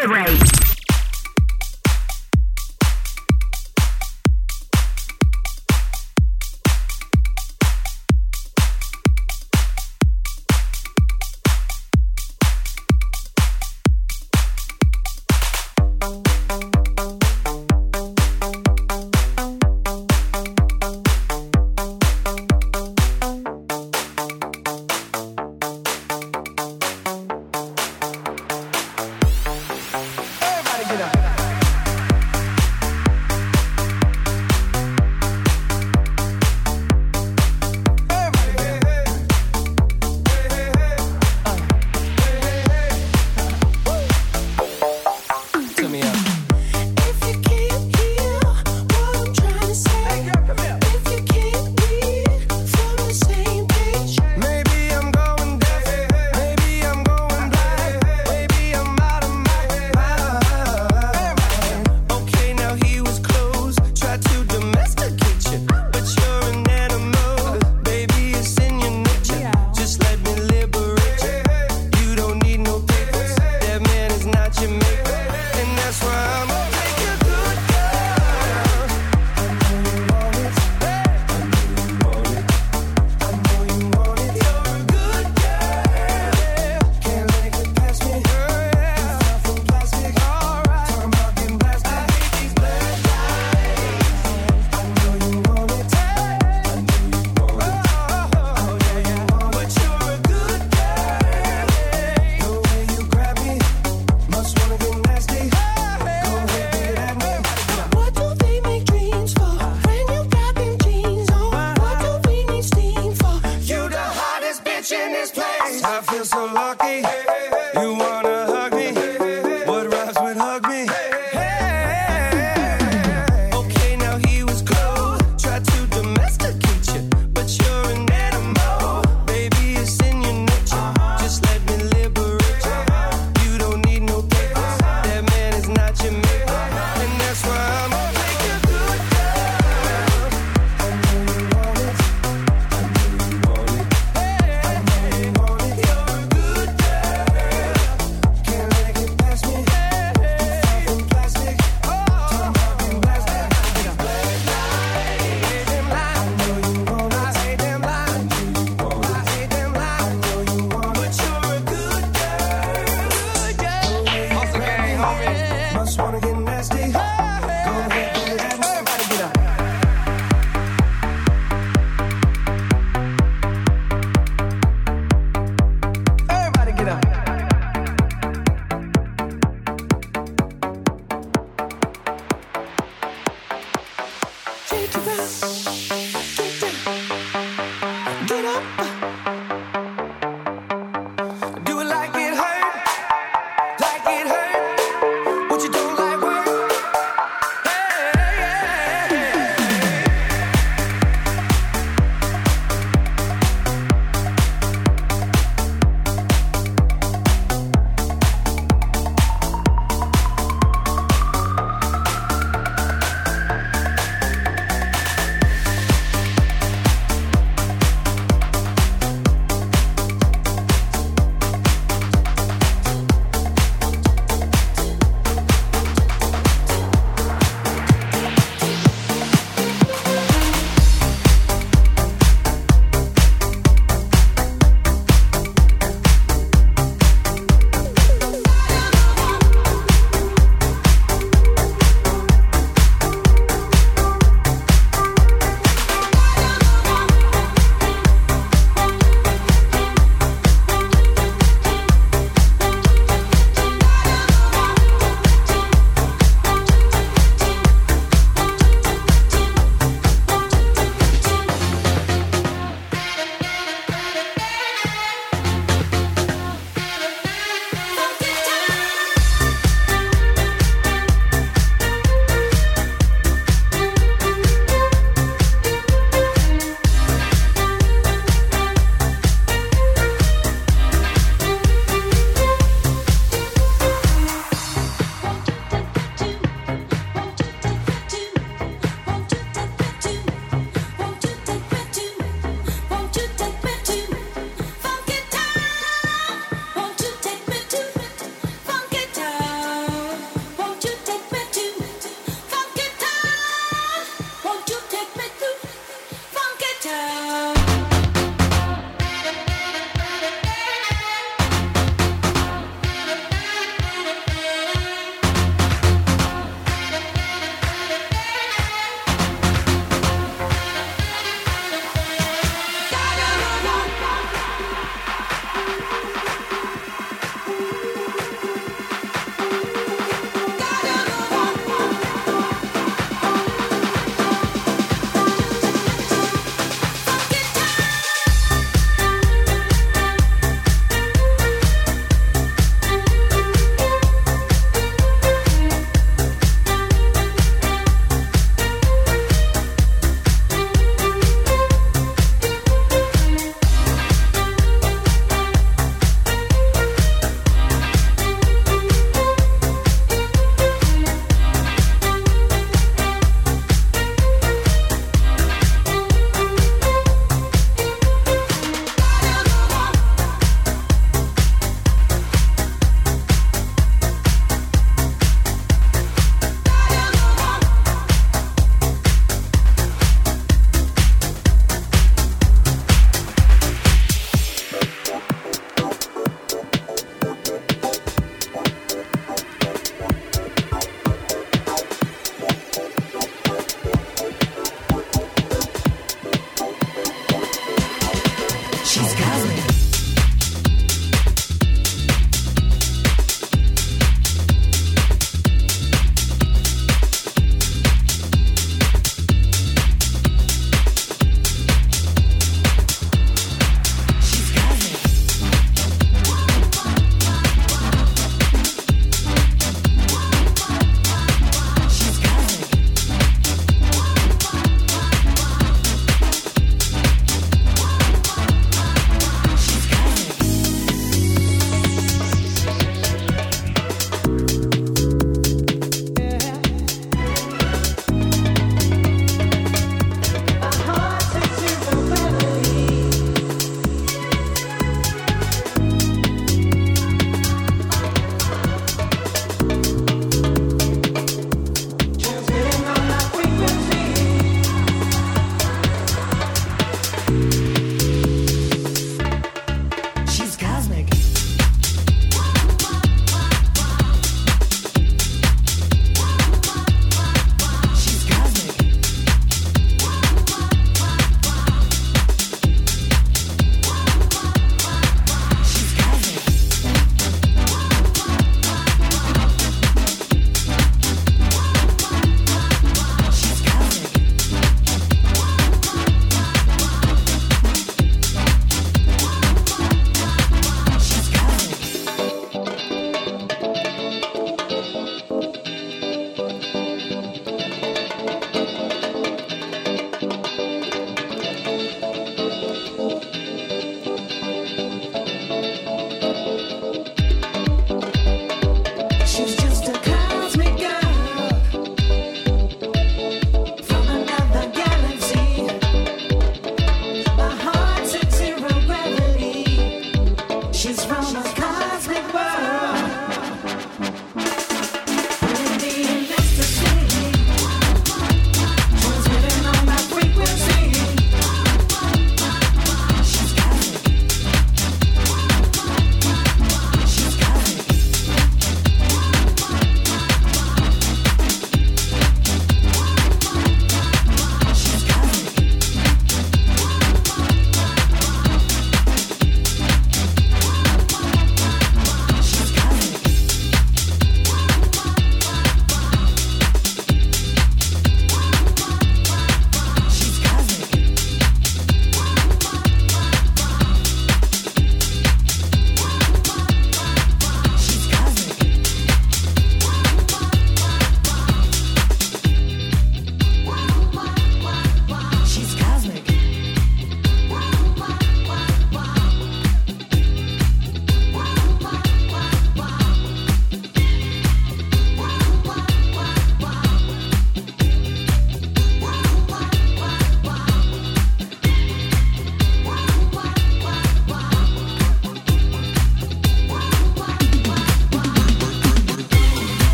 Celebrate.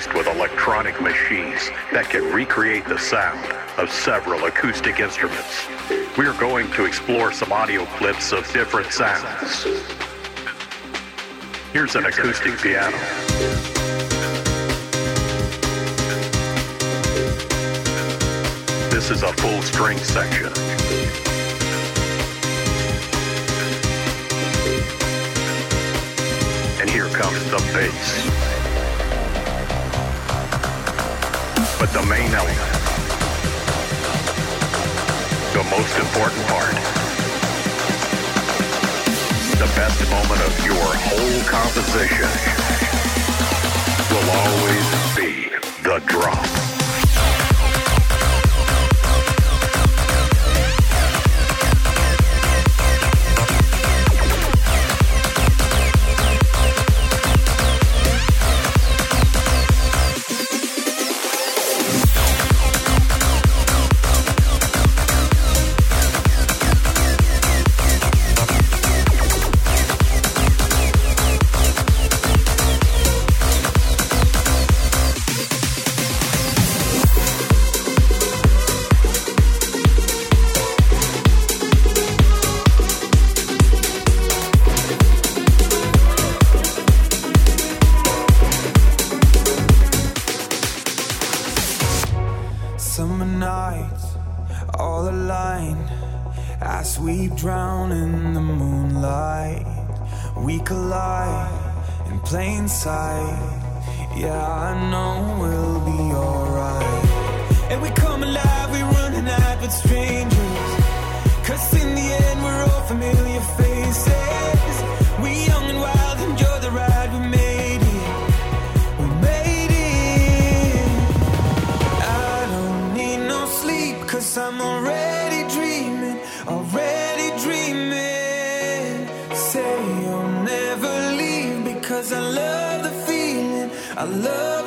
produced with electronic machines that can recreate the sound of several acoustic instruments. We are going to explore some audio clips of different sounds. Here's an acoustic piano. This is a full string section. And here comes the bass. But the main element, the most important part, the best moment of your whole composition will always be the drop. Safe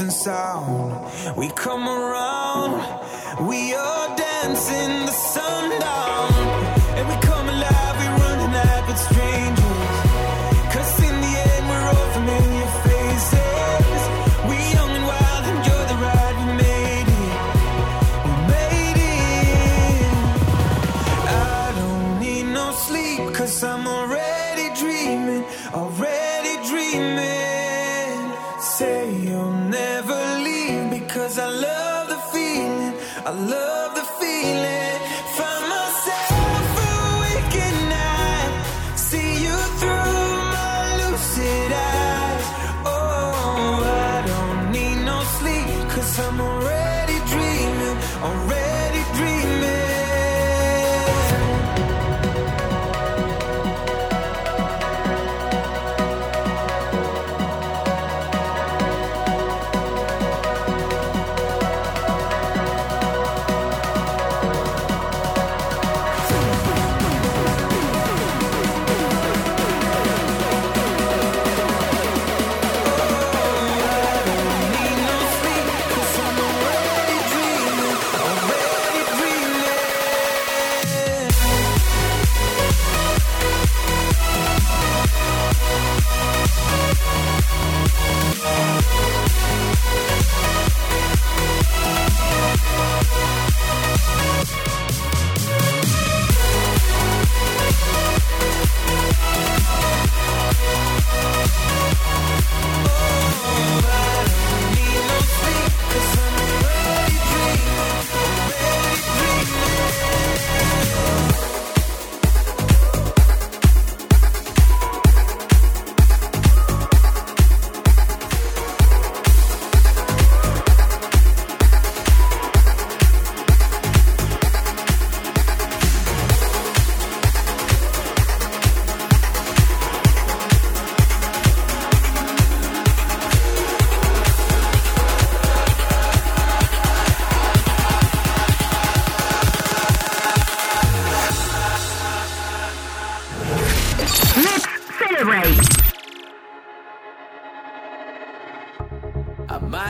and sound. We come around, we because I love the feeling. I love the feeling.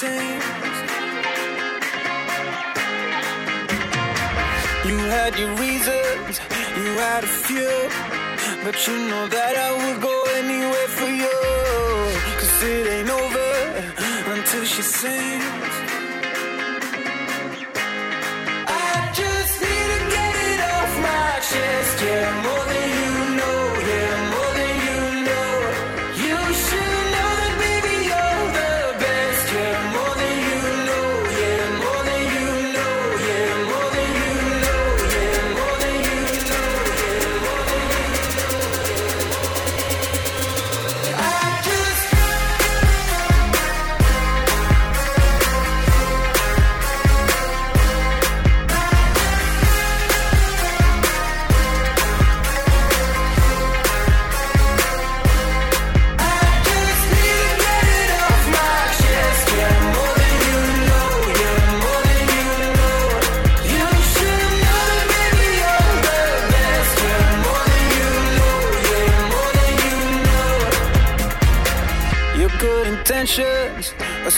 You had your reasons, you had a few, but you know that I would go anywhere for you. Cause it ain't over until she sings. I just need to get it off my chest, yeah, more than